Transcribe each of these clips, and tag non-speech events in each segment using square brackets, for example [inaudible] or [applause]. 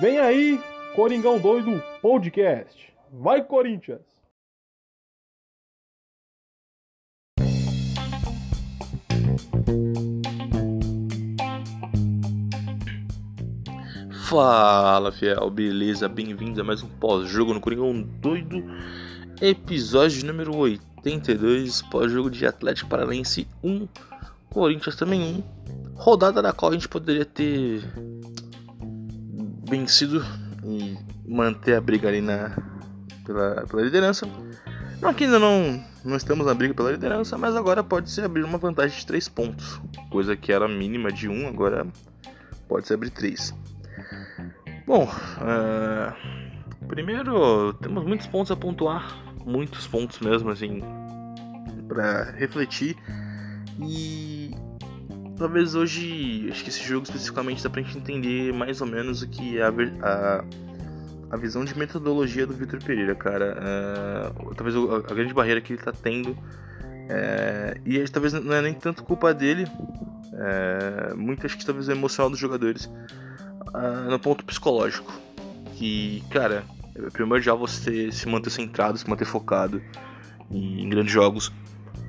Vem aí, Coringão Doido Podcast. Vai, Corinthians! Fala fiel, beleza? Bem-vindo a mais um pós-jogo no Coringão Doido, episódio número 82, pós-jogo de Atlético Paranaense 1, Corinthians também 1, rodada da qual a gente poderia ter vencido e manter a briga ali na, pela, pela liderança. Não que ainda não, não estamos na briga pela liderança, mas agora pode se abrir uma vantagem de 3 pontos, coisa que era mínima de 1, agora pode se abrir 3. Bom, uh, primeiro temos muitos pontos a pontuar, muitos pontos mesmo assim para refletir e talvez hoje acho que esse jogo especificamente dá pra gente entender mais ou menos o que é a, a, a visão de metodologia do Vitor Pereira, cara. Uh, talvez a, a, grande barreira que ele tá tendo uh, e talvez não é nem tanto culpa dele, uh, muito acho que talvez é emocional dos jogadores uh, no ponto psicológico. Que, cara, é primordial você se manter centrado, se manter focado em grandes jogos.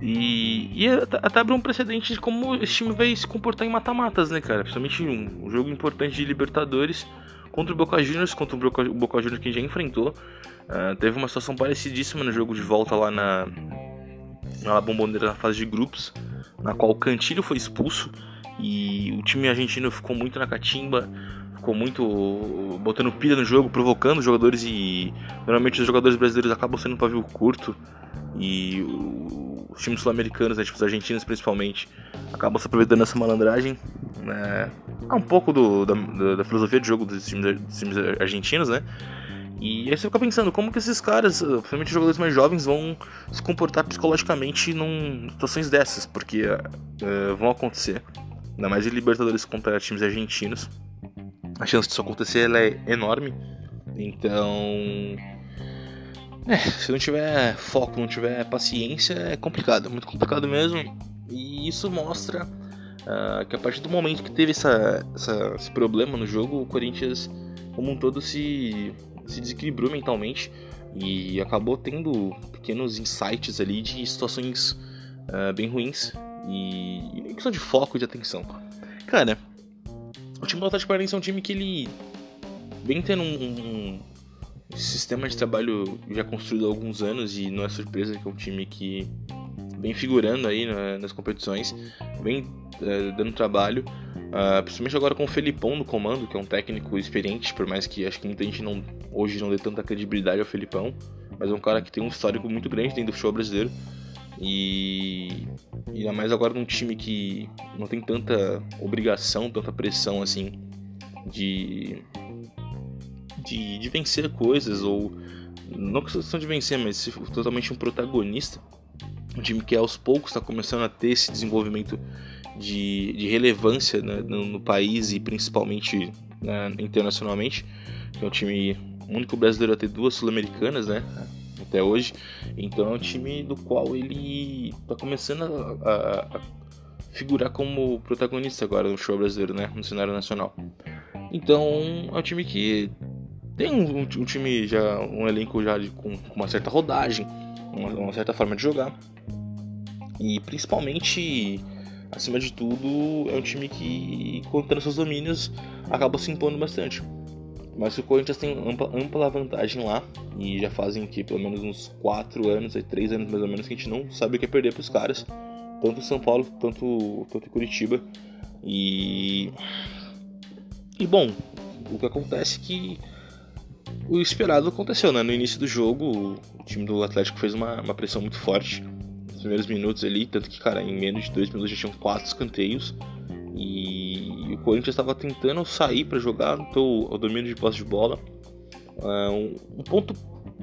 E, e até abre um precedente de como esse time vai se comportar em mata-matas, né, cara? Principalmente um, um, jogo importante de Libertadores contra o Boca Juniors, contra o Boca, o Boca Juniors que já enfrentou. Uh, teve uma situação parecidíssima no jogo de volta lá na, na Bomboneira na fase de grupos, na qual o Cantilho foi expulso e o time argentino ficou muito na catimba ficou muito botando pilha no jogo, provocando os jogadores e normalmente os jogadores brasileiros acabam sendo pavio curto e os times sul-americanos, né, tipo os argentinos principalmente, acabam se aproveitando dessa malandragem. Né? É um pouco do, da, da, filosofia de jogo dos times, dos times argentinos, né? E aí você fica pensando, como que esses caras, principalmente os jogadores mais jovens, vão se comportar psicologicamente em situações dessas, porque uh, vão acontecer, ainda mais em Libertadores contra times argentinos a chance disso acontecer é enorme. Então, é, se não tiver foco, não tiver paciência, é complicado, muito complicado mesmo. E isso mostra uh, que a partir do momento que teve essa, essa, esse problema no jogo, o Corinthians, como um todo, se, se desequilibrou mentalmente e acabou tendo pequenos insights ali de situações uh, bem ruins e, e questão de foco e de atenção. Cara, o time do Atlético Paranaense é um time que ele vem tendo um, um, sistema de trabalho já construído há alguns anos e não é surpresa que é um time que vem figurando aí na, nas competições, vem uh, dando trabalho, uh, principalmente agora com o Felipão no comando, que é um técnico experiente, por mais que acho que muita gente não, hoje não dê tanta credibilidade ao Felipão, mas é um cara que tem um histórico muito grande dentro do futebol brasileiro. E ainda mais agora num time que não tem tanta obrigação, tanta pressão assim de, de, de vencer coisas ou não questão de vencer, mas ser totalmente um protagonista. Um time que aos poucos está começando a ter esse desenvolvimento de, de relevância né, no, no, país e principalmente né, internacionalmente. é um time único brasileiro a ter duas sul-americanas, né? até hoje. Então é um time do qual ele está começando a, a, a, figurar como protagonista agora no show brasileiro, né? No cenário nacional. Então é um time que tem um, um, time já, um elenco já de, com, com, uma certa rodagem, uma, uma certa forma de jogar. E principalmente acima de tudo, é um time que, contando seus domínios, acaba se impondo bastante. Mas o Corinthians tem ampla, ampla vantagem lá. E já fazem que pelo menos uns 4 anos, 3 anos mais ou menos, que a gente não sabe o que é perder para os caras. Tanto São Paulo quanto, quanto Curitiba. E. E bom, o que acontece é que o esperado aconteceu, né? No início do jogo, o time do Atlético fez uma, uma pressão muito forte nos primeiros minutos ali, tanto que, cara, em menos de dois minutos já tinham quatro escanteios. E o Corinthians estava tentando sair para jogar, então o domínio de posse de bola. Uh, um, ponto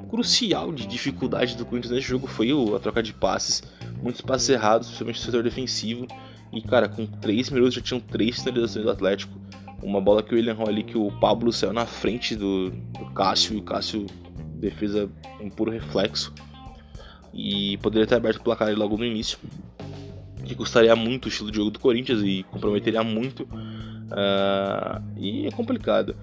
crucial de dificuldade do Corinthians nesse jogo foi a troca de passes, muitos passes errados, principalmente no setor defensivo. E cara, com 3 minutos já tinham 3 finalizações do Atlético. Uma bola que o William ali, que o Pablo saiu na frente do, do Cássio, e o Cássio defesa em puro reflexo. E poderia ter aberto o placar logo no início que custaria muito o estilo de jogo do Corinthians e comprometeria muito. Uh, e é complicado.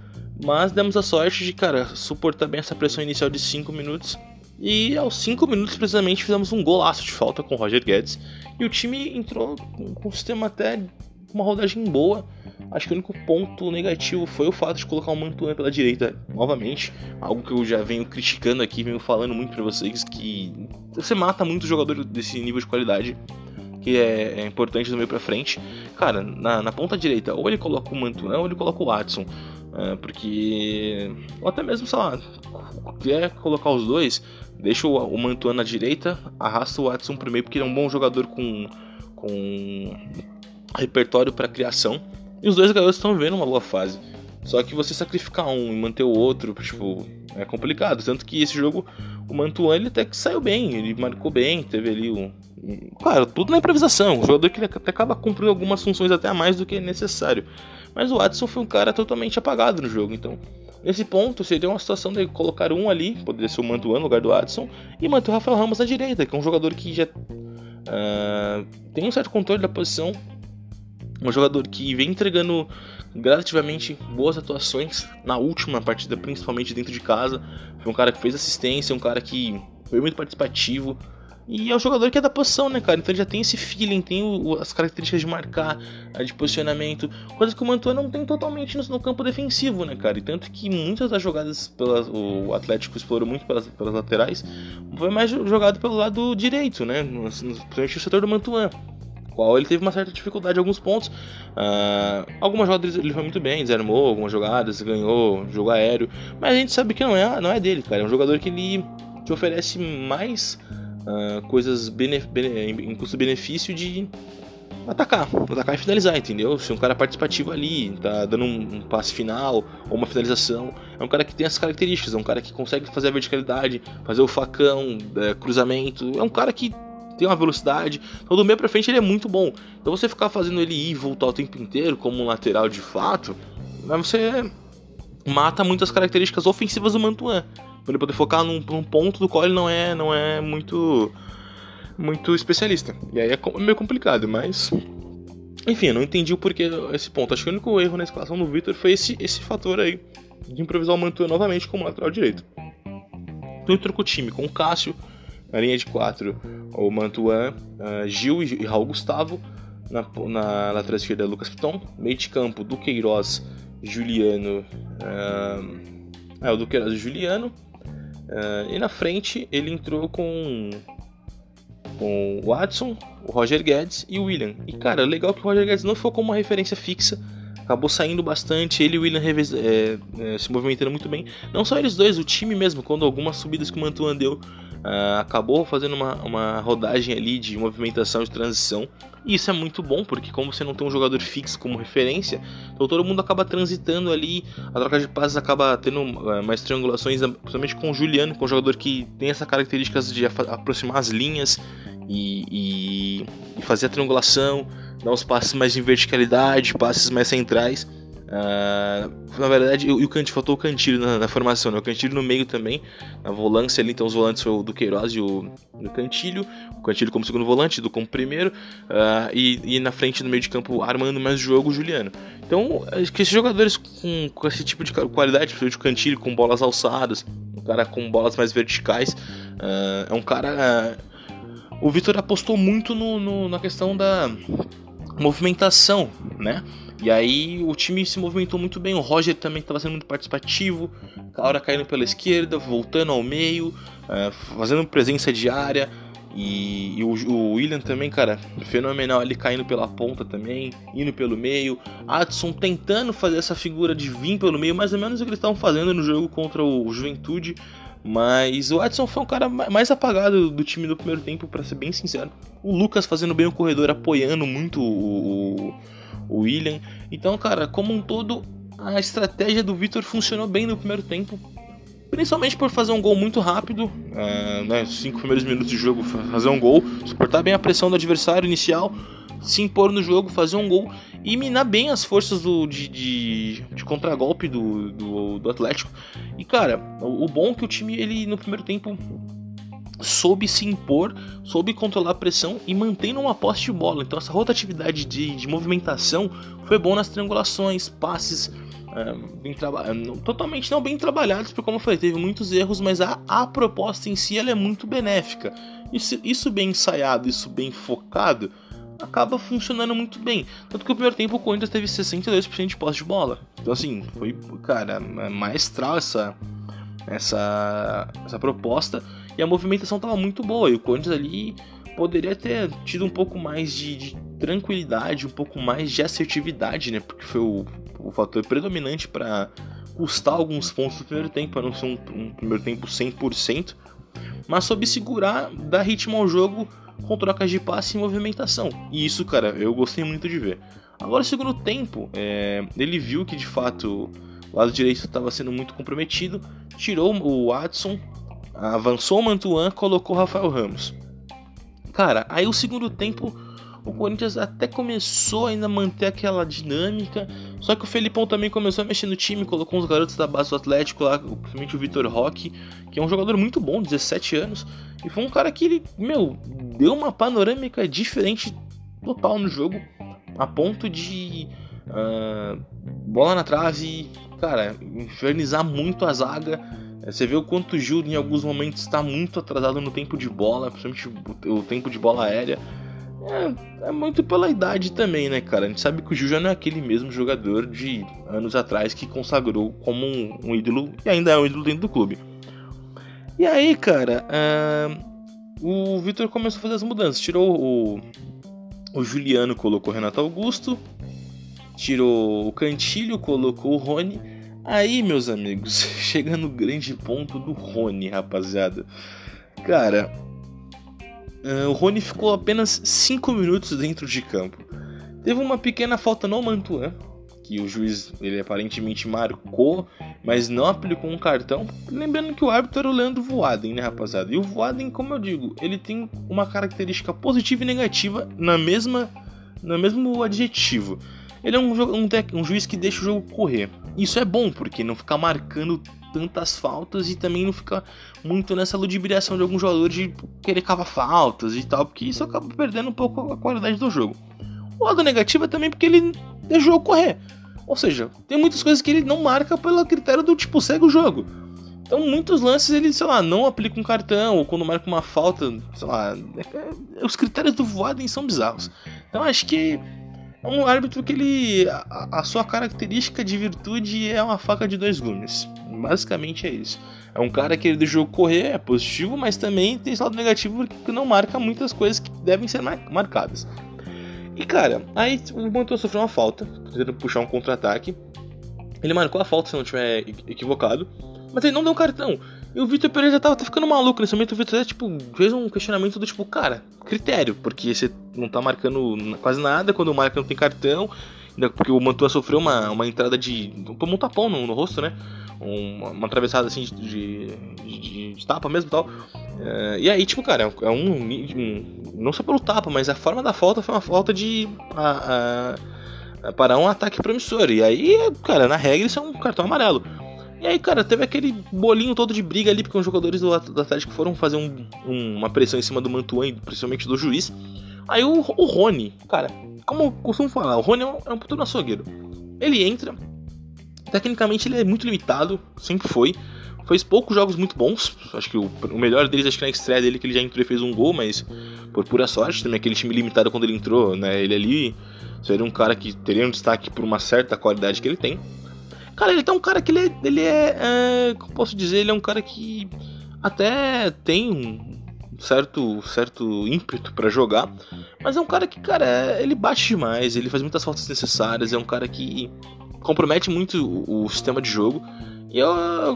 Mas demos a sorte de, cara, suportar bem essa pressão inicial de 5 minutos. E aos 5 minutos, precisamente, fizemos um golaço de falta com o Roger Guedes. E o time entrou com um sistema até uma rodagem boa. Acho que o único ponto negativo foi o fato de colocar o Mantuan pela direita novamente. Algo que eu já venho criticando aqui, venho falando muito para vocês, que você mata muito jogador desse nível de qualidade que é, é, importante do meio pra frente. Cara, na, na, ponta direita, ou ele coloca o Mantuan ou ele coloca o Watson. É, porque. Ou até mesmo, sei lá, quer colocar os dois, deixa o, o Mantuan na direita, arrasta o Watson pro meio, porque ele é um bom jogador com. com repertório para criação. E os dois garotos estão vivendo uma boa fase. Só que você sacrificar um e manter o outro, tipo, é complicado. Tanto que esse jogo, o Mantuan, ele até que saiu bem, ele marcou bem, teve ali um. Claro, tudo na improvisação. O jogador que até acaba cumprindo algumas funções até a mais do que é necessário. Mas o Watson foi um cara totalmente apagado no jogo, então. Nesse ponto, seria uma situação de colocar um ali, poderia ser o Mantuan no lugar do Watson, e manter o Rafael Ramos à direita, que é um jogador que já uh, tem um certo controle da posição, um jogador que vem entregando gradativamente boas atuações na última partida, principalmente dentro de casa. Foi um cara que fez assistência, um cara que foi muito participativo. E é um jogador que é da posição, né, cara? Então ele já tem esse feeling, tem o, as características de marcar, de posicionamento, coisa que o Mantua não tem totalmente no, no, campo defensivo, né, cara? E tanto que muitas das jogadas pelas, o Atlético explorou muito pelas, pelas laterais, foi mais jogado pelo lado direito, né? Principalmente o setor do Mantuan qual ele teve uma certa dificuldade em alguns pontos. Uh, algumas jogadas ele foi muito bem, desarmou algumas jogadas, ganhou jogo aéreo, mas a gente sabe que não é, não é dele, cara. É um jogador que ele te oferece mais uh, coisas bene, em custo-benefício de atacar, atacar e finalizar, entendeu? Se um cara participativo ali, tá dando um, um, passe final ou uma finalização, é um cara que tem essas características, é um cara que consegue fazer a verticalidade, fazer o facão, é, cruzamento, é um cara que tem uma velocidade. Então do meio pra frente ele é muito bom. Então você ficar fazendo ele ir e voltar o tempo inteiro como um lateral de fato, você mata muitas características ofensivas do Mantuan. Pra ele poder focar num, num, ponto do qual ele não é, não é muito muito especialista. E aí é meio complicado, mas enfim, eu não entendi o porquê esse ponto. Acho que o único erro na escalação do Victor foi esse, esse fator aí de improvisar o Mantua novamente como lateral direito. Então ele trocou o time com o Cássio, na linha de quatro, o Mantuan, uh, Gil e Raul Gustavo. Na, na lateral esquerda, Lucas Piton. Meio de campo, Duqueiroz, Juliano. Uh, é, o Duqueiroz e Juliano. Uh, e na frente, ele entrou com, com o Watson, o Roger Guedes e o William. E cara, legal que o Roger Guedes não ficou como uma referência fixa acabou saindo bastante, ele e o William Reves, é, é, se movimentando muito bem. Não só eles dois, o time mesmo, quando algumas subidas que o Mantuan deu, uh, acabou fazendo uma, uma rodagem ali de movimentação de transição. E isso é muito bom, porque como você não tem um jogador fixo como referência, então todo mundo acaba transitando ali, a troca de passes acaba tendo uh, mais triangulações, principalmente com o Juliano, é um jogador que tem essa característica de aproximar as linhas e, e, e fazer a triangulação, dar os passes mais em verticalidade, passes mais centrais. Uh, na verdade, e o Cantilho, faltou o Cantilho na, na, formação, né? O Cantilho no meio também, na volância ali, então os volantes foi o do Queiroz e o do Cantilho, o Cantilho como segundo volante, do como primeiro, uh, e, e, na frente no meio de campo armando mais o jogo o Juliano. Então, acho que esses jogadores com, com esse tipo de qualidade, principalmente o Cantilho com bolas alçadas, um cara com bolas mais verticais, uh, é um cara. o Vitor apostou muito no, no, na questão da movimentação, né? E aí o time se movimentou muito bem. O Roger também estava sendo muito participativo. A hora caindo pela esquerda, voltando ao meio, é, fazendo presença diária. E, e o, o, William também, cara, fenomenal ali caindo pela ponta também, indo pelo meio. Adson tentando fazer essa figura de vir pelo meio, mais ou menos o que eles estavam fazendo no jogo contra o Juventude. Mas o Edson foi um cara mais apagado do time no primeiro tempo, para ser bem sincero. O Lucas fazendo bem o corredor, apoiando muito o, o William. Então, cara, como um todo, a estratégia do Vitor funcionou bem no primeiro tempo. Principalmente por fazer um gol muito rápido, uh, né, cinco primeiros minutos de jogo, fazer um gol, suportar bem a pressão do adversário inicial, se impor no jogo, fazer um gol e minar bem as forças do, de, de, de contragolpe do, do, do, Atlético. E cara, o, o, bom é que o time ele no primeiro tempo soube se impor, soube controlar a pressão e mantendo uma posse de bola. Então essa rotatividade de, de movimentação foi bom nas triangulações, passes é, bem totalmente não bem trabalhados, porque como eu falei, teve muitos erros, mas a, a proposta em si ela é muito benéfica. Isso, isso bem ensaiado, isso bem focado, acaba funcionando muito bem. Tanto que o primeiro tempo o Corinthians teve 62% de posse de bola. Então assim, foi, cara, maestral essa, essa, essa proposta e a movimentação estava muito boa. E o Corinthians ali poderia ter tido um pouco mais de, de, tranquilidade, um pouco mais de assertividade, né? Porque foi o, o fator predominante para custar alguns pontos no primeiro tempo, para não ser um, um, primeiro tempo 100%, mas soube segurar, dar ritmo ao jogo com trocas de passe e movimentação. E isso, cara, eu gostei muito de ver. Agora, segundo tempo, é, ele viu que de fato o lado direito estava sendo muito comprometido, tirou o Watson, avançou o Mantuan, colocou o Rafael Ramos. Cara, aí o segundo tempo o Corinthians até começou ainda a manter aquela dinâmica, só que o Felipão também começou a mexer no time, colocou uns garotos da base do Atlético lá, principalmente o Vitor Roque, que é um jogador muito bom, 17 anos, e foi um cara que ele, meu, deu uma panorâmica diferente total no jogo, a ponto de uh, bola na trave, cara, infernizar muito a zaga você vê o quanto o Gil em alguns momentos está muito atrasado no tempo de bola, principalmente o tempo de bola aérea. É, é, muito pela idade também, né, cara? A gente sabe que o Gil já não é aquele mesmo jogador de anos atrás que consagrou como um, um ídolo e ainda é um ídolo dentro do clube. E aí, cara, uh, o Vitor começou a fazer as mudanças. Tirou o, o Juliano, colocou o Renato Augusto. Tirou o Cantilho, colocou o Rony. Aí, meus amigos, [laughs] chega no grande ponto do Rony, rapaziada. Cara, uh, o Rony ficou apenas 5 minutos dentro de campo. Teve uma pequena falta no Mantuan, que o juiz ele aparentemente marcou, mas não aplicou um cartão. Lembrando que o árbitro era o Leandro Voaden, né, rapaziada? E o Voaden, como eu digo, ele tem uma característica positiva e negativa na mesma, no mesmo adjetivo. Ele é um, um, um juiz que deixa o jogo correr. Isso é bom, porque não fica marcando tantas faltas e também não fica muito nessa ludibriação de algum jogador de querer cavar faltas e tal, porque isso acaba perdendo um pouco a qualidade do jogo. O lado negativo é também porque ele deixa o jogo correr. Ou seja, tem muitas coisas que ele não marca pelo critério do tipo segue o jogo. Então, muitos lances ele, sei lá, não aplica um cartão, ou quando marca uma falta, sei lá. É, os critérios do Voaden são bizarros. Então, acho que é um árbitro que ele. A, a, sua característica de virtude é uma faca de dois gumes. Basicamente é isso. É um cara que ele deixou correr, é positivo, mas também tem esse lado negativo que não marca muitas coisas que devem ser mar marcadas. E cara, aí o Mantua sofreu uma falta, tentando puxar um contra-ataque. Ele marcou a falta, se não estiver equivocado, mas ele não deu um cartão. E o Vitor Pereira já tava tá ficando maluco nesse momento. O Vitor tipo, fez um questionamento do tipo, cara, critério, porque você não tá marcando quase nada, quando marca não tem cartão. Porque o Mantua sofreu uma, uma entrada de. um tapão no, no rosto, né? Uma, uma atravessada assim de, de, de, de tapa mesmo e tal. É, e aí, tipo, cara, é um, um, Não só pelo tapa, mas a forma da falta foi uma falta de. A, a, a parar um ataque promissor. E aí, cara, na regra isso é um cartão amarelo. E aí, cara, teve aquele bolinho todo de briga ali, porque os jogadores do, Atlético foram fazer um, um, uma pressão em cima do Mantuan, principalmente do juiz. Aí o, o Rony, cara, como eu costumo falar, o Rony é um, é um puto açougueiro. Ele entra, tecnicamente ele é muito limitado, sempre foi. Fez poucos jogos muito bons. Acho que o, o, melhor deles, acho que na estreia dele, que ele já entrou e fez um gol, mas por pura sorte, também aquele time limitado quando ele entrou, né? Ele ali seria um cara que teria um destaque por uma certa qualidade que ele tem. Cara, ele é um cara que ele é, ele é, é como posso dizer, ele é um cara que até tem um certo certo ímpeto para jogar, mas é um cara que, cara, ele bate demais, ele faz muitas faltas necessárias, é um cara que compromete muito o, o sistema de jogo. E eu,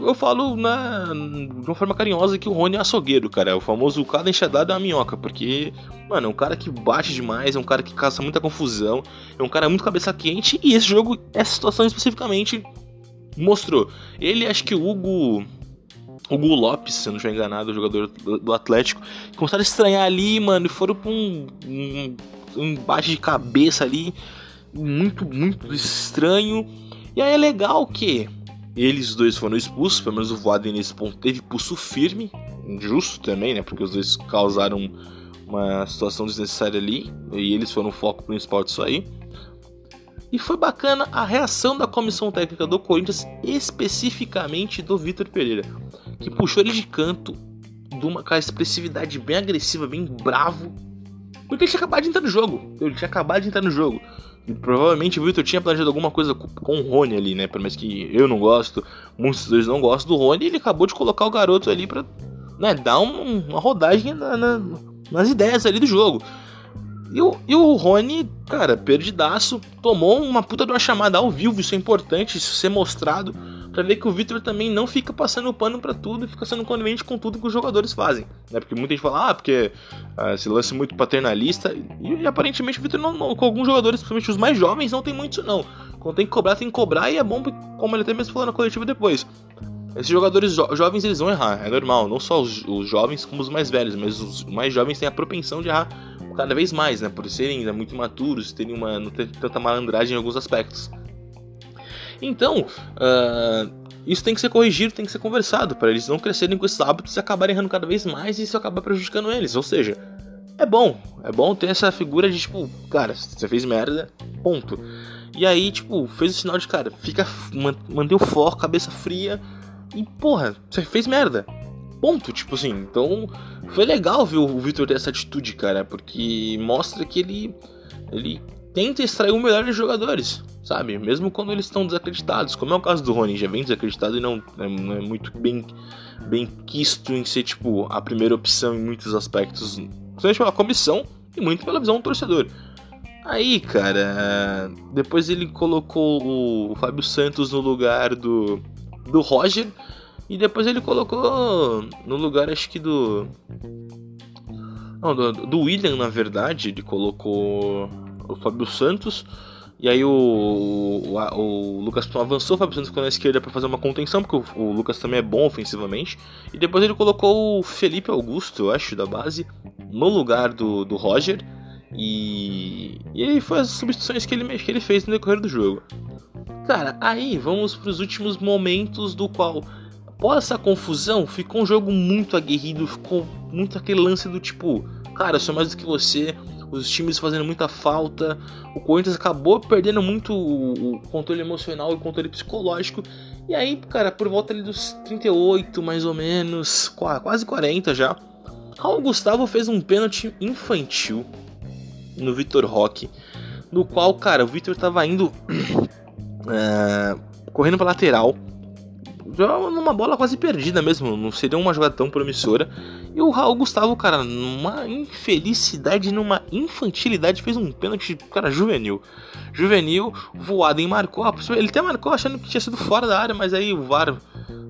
eu falo na, de uma forma carinhosa que o Rony é açougueiro, cara. É o famoso cada enxadado é uma minhoca. Porque, mano, é um cara que bate demais, é um cara que caça muita confusão, é um cara muito cabeça quente. E esse jogo, essa situação especificamente, mostrou. Ele, acho que o Hugo. Hugo Lopes, se não estiver enganado, o jogador do, Atlético, começaram a estranhar ali, mano, e foram pra um, um, um embate de cabeça ali, muito, muito estranho. E aí é legal que eles dois foram expulsos, pelo menos o Voaden nesse ponto teve pulso firme, justo também, né? Porque os dois causaram uma situação desnecessária ali e eles foram o foco principal disso aí. E foi bacana a reação da comissão técnica do Corinthians, especificamente do Vitor Pereira, que puxou ele de canto de uma, expressividade bem agressiva, bem bravo, porque ele tinha acabado de entrar no jogo. Ele tinha acabado de entrar no jogo. E provavelmente o Victor tinha planejado alguma coisa com o Rony ali, né? Por mais que eu não gosto, muitos dois não gostam do Rony, ele acabou de colocar o garoto ali pra né, dar um, uma rodagem na, na, nas ideias ali do jogo. E o, e o Rony, cara, perdidaço, tomou uma puta de uma chamada ao vivo, isso é importante, isso ser mostrado, pra ver que o Victor também não fica passando pano para tudo e fica sendo conivente com tudo que os jogadores fazem. Né? Porque muita gente fala, ah, porque ah, se lance muito paternalista, e, e aparentemente o não, com alguns jogadores, principalmente os mais jovens, não tem muito isso não. Quando tem que cobrar, tem que cobrar, e é bom, como ele até mesmo falou na coletiva depois. Esses jogadores jo jovens eles vão errar, é normal. Não só os, os, jovens como os mais velhos, mas os mais jovens têm a propensão de errar cada vez mais, né? Por serem ainda muito imaturos, terem uma, não ter tanta malandragem em alguns aspectos. Então, uh, isso tem que ser corrigido, tem que ser conversado, para eles não crescerem com esses hábitos e acabarem errando cada vez mais e isso acabar prejudicando eles. Ou seja, é bom, é bom ter essa figura de tipo, cara, você fez merda, ponto. E aí, tipo, fez o sinal de cara, fica, mantém o foco, cabeça fria e porra, você fez merda. Ponto, tipo assim. Então, foi legal ver o Victor ter essa atitude, cara, porque mostra que ele ele tenta extrair o melhor dos jogadores, sabe? Mesmo quando eles estão desacreditados, como é o caso do Rony, já vem desacreditado e não é, não é muito bem bem quisto em ser tipo a primeira opção em muitos aspectos, principalmente pela comissão e muito pela visão do torcedor. Aí, cara, depois ele colocou o Fábio Santos no lugar do do Roger. E depois ele colocou no lugar, acho que do. Não, do, do William, na verdade. Ele colocou o Fábio Santos. E aí o, o, o Lucas avançou, o Fábio Santos ficou na esquerda para fazer uma contenção, porque o, o, Lucas também é bom ofensivamente. E depois ele colocou o Felipe Augusto, eu acho, da base, no lugar do, do Roger. E, e aí foi as substituições que ele, que ele fez no decorrer do jogo. Cara, aí vamos para os últimos momentos do qual, após essa confusão, ficou um jogo muito aguerrido, ficou muito aquele lance do tipo, cara, eu sou mais do que você, os times fazendo muita falta, o Corinthians acabou perdendo muito o controle emocional e o controle psicológico. E aí, cara, por volta ali dos 38, mais ou menos, quase 40 já, Raul Gustavo fez um pênalti infantil no Vitor Roque, no qual, cara, o Vitor tava indo é, [clears throat] correndo pra lateral. Numa bola quase perdida mesmo, não seria uma jogada tão promissora. E o Raul Gustavo, cara, numa infelicidade, numa infantilidade, fez um pênalti, cara, juvenil. Juvenil, voado e marcou. Ele até marcou achando que tinha sido fora da área, mas aí o VAR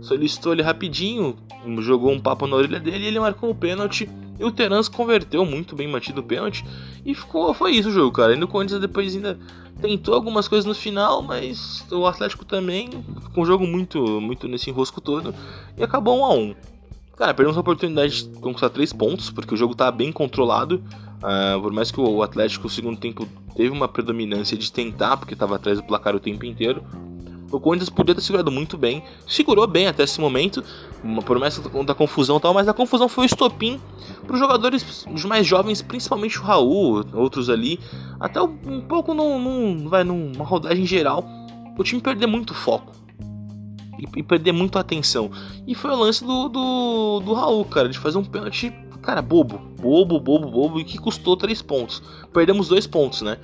solicitou ele rapidinho, jogou um papo na orelha dele e ele marcou o pênalti. E o Terence converteu muito bem mantido o pênalti. E ficou, foi isso o jogo, cara. E no Corinthians depois ainda tentou algumas coisas no final, mas o Atlético também ficou um jogo muito, muito nesse enrosco todo. E acabou 1 a 1 Cara, perdemos a oportunidade de conquistar 3 pontos, porque o jogo tá bem controlado. Uh, por mais que o Atlético, no segundo tempo, teve uma predominância de tentar, porque estava atrás do placar o tempo inteiro. O Corinthians podia ter segurado muito bem, segurou bem até esse momento, uma promessa da confusão e tal, mas a confusão foi o estopim para os jogadores os mais jovens, principalmente o Raul, outros ali, até um pouco num, num, vai, numa rodagem geral, o time perder muito foco e, e perder muito atenção. E foi o lance do, do, do Raul, cara, de fazer um pênalti, cara, bobo, bobo, bobo, bobo, e que custou três pontos. Perdemos dois pontos, né?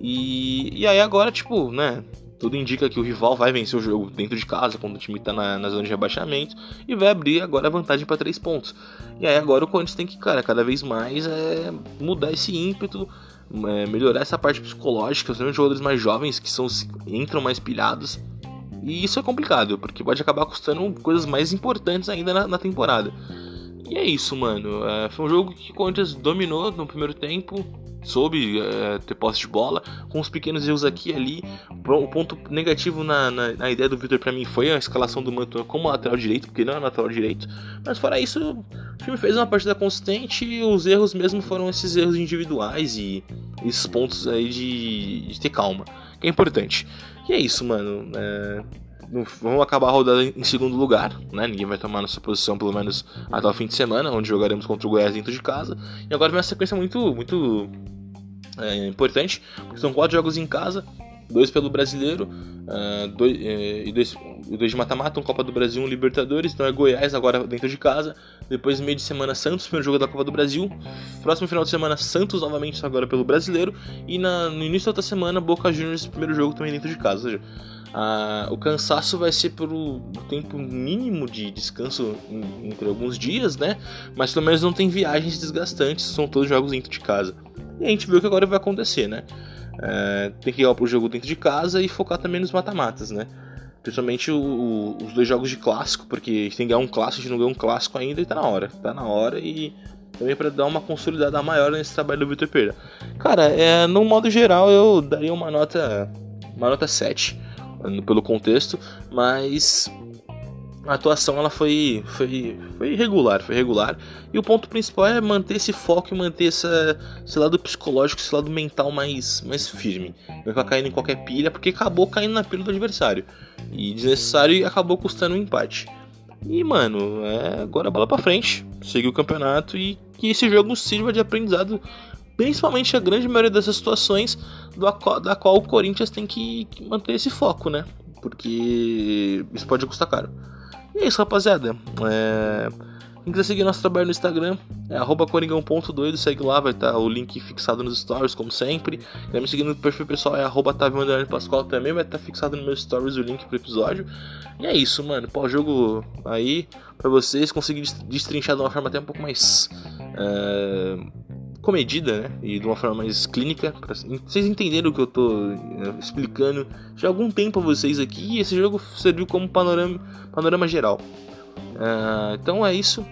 E, e aí agora, tipo, né? Tudo indica que o rival vai vencer o jogo dentro de casa, quando o time está na, na, zona de rebaixamento, e vai abrir agora a vantagem para 3 pontos. E aí agora o Corinthians tem que, cara, cada vez mais é, mudar esse ímpeto, é, melhorar essa parte psicológica, os jogadores mais jovens que são entram mais pilhados. E isso é complicado, porque pode acabar custando coisas mais importantes ainda na, na temporada. E é isso, mano. É, foi um jogo que o Corinthians dominou no primeiro tempo, soube é, ter posse de bola, com uns pequenos erros aqui e ali. O ponto negativo na, na, na ideia do Victor para mim foi a escalação do Mantua como lateral direito, porque não é lateral direito. Mas fora isso, o time fez uma partida consistente e os erros mesmo foram esses erros individuais e esses pontos aí de, de ter calma, que é importante. E é isso, mano. É, vamos acabar a rodada em segundo lugar, né? Ninguém vai tomar nossa posição pelo menos até o fim de semana, onde jogaremos contra o Goiás dentro de casa. E agora vem uma sequência muito, muito é, importante, porque são quatro jogos em casa, dois pelo Brasileiro, uh, dois, e dois, dois de mata-mata, um Copa do Brasil, um Libertadores, então é Goiás agora dentro de casa, depois meio de semana Santos, primeiro jogo da Copa do Brasil, próximo final de semana Santos novamente agora pelo Brasileiro, e na, no início da outra semana Boca Juniors, primeiro jogo também dentro de casa, ou seja, uh, o cansaço vai ser pelo tempo mínimo de descanso entre alguns dias, né, mas pelo menos não tem viagens desgastantes, são todos jogos dentro de casa. E a gente viu que agora vai acontecer, né? É, tem que ir pro jogo dentro de casa e focar também nos mata-matas, né? Principalmente o, o, os dois jogos de clássico, porque tem que ganhar um clássico, a gente não ganhou um clássico ainda e tá na hora. Tá na hora e também para dar uma consolidada maior nesse trabalho do Vitor Pereira. Cara, é, no modo geral eu daria uma nota uma nota 7 pelo contexto, mas a atuação ela foi, foi, foi regular, foi regular. E o ponto principal é manter esse foco e manter essa, esse lado psicológico, esse lado mental mais, mais firme. Não ficar caindo em qualquer pilha, porque acabou caindo na pilha do adversário. E desnecessário e acabou custando um empate. E, mano, é agora bola pra frente, seguir o campeonato e que esse jogo sirva de aprendizado, principalmente a grande maioria dessas situações qual, da qual o Corinthians tem que manter esse foco, né? Porque isso pode custar caro. E é isso, rapaziada. É... Quem quiser seguir nosso trabalho no Instagram é coringão.doido, segue lá, vai estar tá o link fixado nos stories, como sempre. Quer me seguir no perfil pessoal é arroba também vai estar tá fixado nos meus stories o link pro episódio. E é isso, mano. Pós-jogo aí, pra vocês conseguirem destrinchar de uma forma até um pouco mais. É comedida, né? E de uma forma mais clínica, pra vocês entenderem o que eu tô uh, explicando já há algum tempo a vocês aqui. E esse jogo serviu como panorama, panorama geral. Uh, então é isso.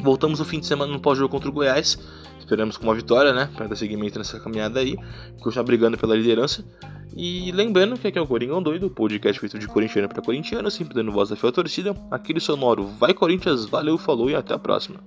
Voltamos no fim de semana no pós-jogo contra o Goiás. Esperamos com uma vitória, né? Para dar seguimento nessa caminhada aí. Continuar brigando pela liderança. E lembrando que aqui é o Coringão Doido, podcast feito de corintiano para corintiano, sempre dando voz da fiel torcida. Aquele sonoro vai Corinthians, valeu, falou e até a próxima.